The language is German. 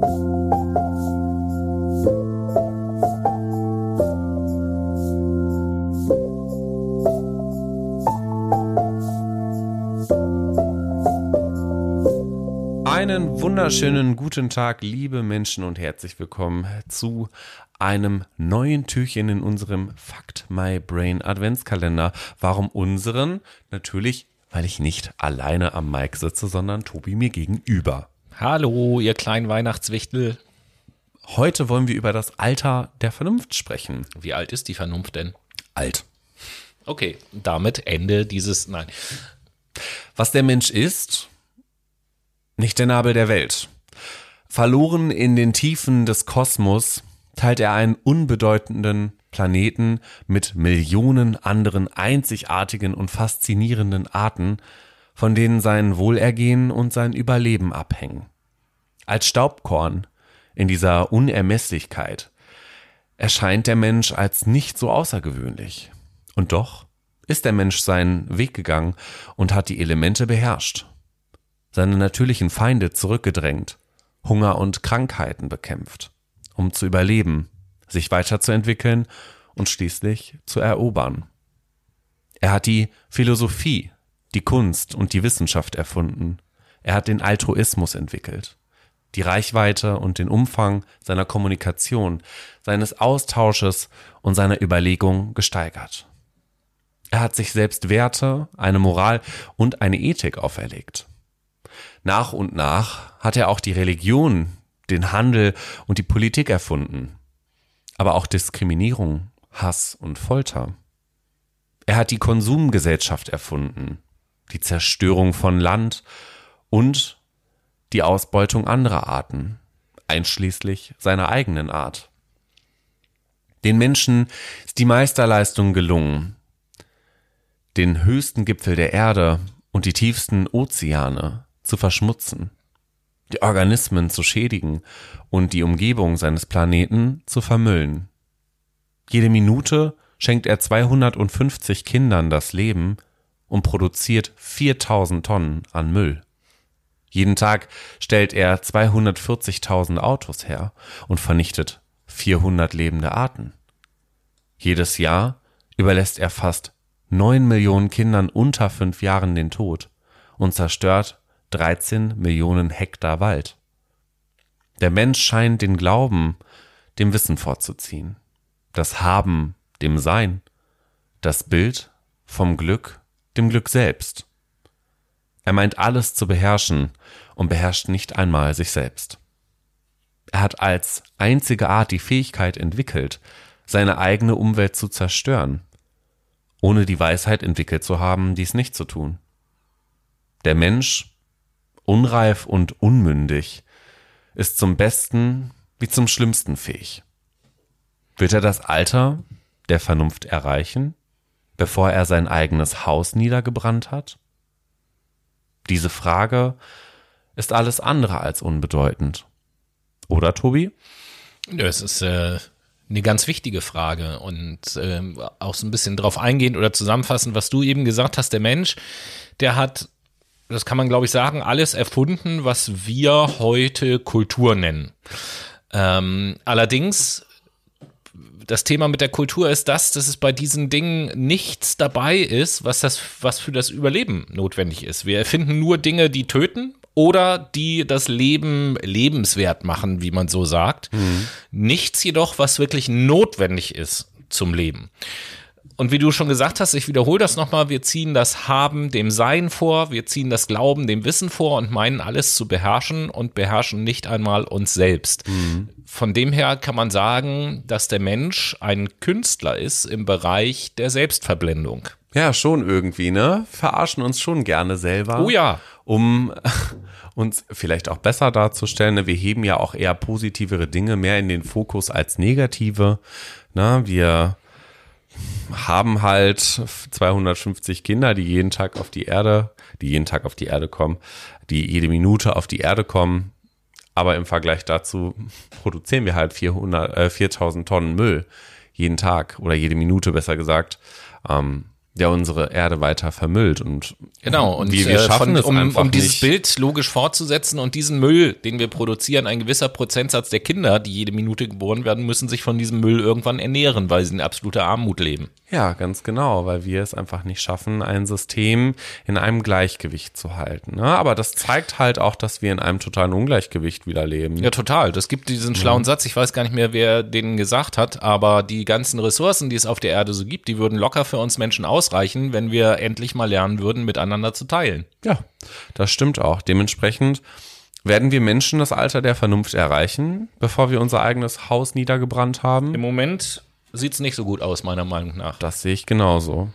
Einen wunderschönen guten Tag, liebe Menschen, und herzlich willkommen zu einem neuen Türchen in unserem Fact My Brain Adventskalender. Warum unseren? Natürlich, weil ich nicht alleine am Mic sitze, sondern Tobi mir gegenüber. Hallo, ihr kleinen Weihnachtswichtel. Heute wollen wir über das Alter der Vernunft sprechen. Wie alt ist die Vernunft denn? Alt. Okay, damit Ende dieses, nein. Was der Mensch ist, nicht der Nabel der Welt. Verloren in den Tiefen des Kosmos teilt er einen unbedeutenden Planeten mit Millionen anderen einzigartigen und faszinierenden Arten, von denen sein Wohlergehen und sein Überleben abhängen. Als Staubkorn in dieser Unermesslichkeit erscheint der Mensch als nicht so außergewöhnlich. Und doch ist der Mensch seinen Weg gegangen und hat die Elemente beherrscht seine natürlichen Feinde zurückgedrängt, Hunger und Krankheiten bekämpft, um zu überleben, sich weiterzuentwickeln und schließlich zu erobern. Er hat die Philosophie, die Kunst und die Wissenschaft erfunden. Er hat den Altruismus entwickelt, die Reichweite und den Umfang seiner Kommunikation, seines Austausches und seiner Überlegung gesteigert. Er hat sich selbst Werte, eine Moral und eine Ethik auferlegt. Nach und nach hat er auch die Religion, den Handel und die Politik erfunden. Aber auch Diskriminierung, Hass und Folter. Er hat die Konsumgesellschaft erfunden, die Zerstörung von Land und die Ausbeutung anderer Arten, einschließlich seiner eigenen Art. Den Menschen ist die Meisterleistung gelungen, den höchsten Gipfel der Erde und die tiefsten Ozeane zu verschmutzen, die Organismen zu schädigen und die Umgebung seines Planeten zu vermüllen. Jede Minute schenkt er 250 Kindern das Leben und produziert 4000 Tonnen an Müll. Jeden Tag stellt er 240.000 Autos her und vernichtet 400 lebende Arten. Jedes Jahr überlässt er fast 9 Millionen Kindern unter fünf Jahren den Tod und zerstört 13 Millionen Hektar Wald. Der Mensch scheint den Glauben dem Wissen vorzuziehen, das Haben dem Sein, das Bild vom Glück dem Glück selbst. Er meint alles zu beherrschen und beherrscht nicht einmal sich selbst. Er hat als einzige Art die Fähigkeit entwickelt, seine eigene Umwelt zu zerstören, ohne die Weisheit entwickelt zu haben, dies nicht zu tun. Der Mensch unreif und unmündig, ist zum Besten wie zum Schlimmsten fähig. Wird er das Alter der Vernunft erreichen, bevor er sein eigenes Haus niedergebrannt hat? Diese Frage ist alles andere als unbedeutend. Oder, Tobi? Es ist äh, eine ganz wichtige Frage und äh, auch so ein bisschen drauf eingehend oder zusammenfassen, was du eben gesagt hast. Der Mensch, der hat das kann man glaube ich sagen, alles erfunden, was wir heute Kultur nennen. Ähm, allerdings das Thema mit der Kultur ist das, dass es bei diesen Dingen nichts dabei ist, was das, was für das Überleben notwendig ist. Wir erfinden nur Dinge, die töten oder die das Leben lebenswert machen, wie man so sagt. Mhm. Nichts jedoch, was wirklich notwendig ist zum Leben. Und wie du schon gesagt hast, ich wiederhole das nochmal, wir ziehen das Haben dem Sein vor, wir ziehen das Glauben dem Wissen vor und meinen alles zu beherrschen und beherrschen nicht einmal uns selbst. Mhm. Von dem her kann man sagen, dass der Mensch ein Künstler ist im Bereich der Selbstverblendung. Ja, schon irgendwie, ne? Verarschen uns schon gerne selber. Oh ja. Um uns vielleicht auch besser darzustellen. Ne? Wir heben ja auch eher positivere Dinge mehr in den Fokus als negative. Na, wir haben halt 250 Kinder, die jeden Tag auf die Erde, die jeden Tag auf die Erde kommen, die jede Minute auf die Erde kommen. Aber im Vergleich dazu produzieren wir halt 400, äh, 4000 Tonnen Müll jeden Tag oder jede Minute besser gesagt. Ähm, der unsere Erde weiter vermüllt und Genau, und wie wir äh, schaffen von, es um, einfach um dieses nicht. Bild logisch fortzusetzen und diesen Müll, den wir produzieren, ein gewisser Prozentsatz der Kinder, die jede Minute geboren werden, müssen sich von diesem Müll irgendwann ernähren, weil sie in absoluter Armut leben. Ja, ganz genau, weil wir es einfach nicht schaffen, ein System in einem Gleichgewicht zu halten. Ne? Aber das zeigt halt auch, dass wir in einem totalen Ungleichgewicht wieder leben. Ja, total. Das gibt diesen schlauen Satz, ich weiß gar nicht mehr, wer den gesagt hat, aber die ganzen Ressourcen, die es auf der Erde so gibt, die würden locker für uns Menschen ausreichen, wenn wir endlich mal lernen würden, miteinander zu teilen. Ja, das stimmt auch. Dementsprechend werden wir Menschen das Alter der Vernunft erreichen, bevor wir unser eigenes Haus niedergebrannt haben. Im Moment sieht's nicht so gut aus, meiner Meinung nach. Das sehe ich genauso.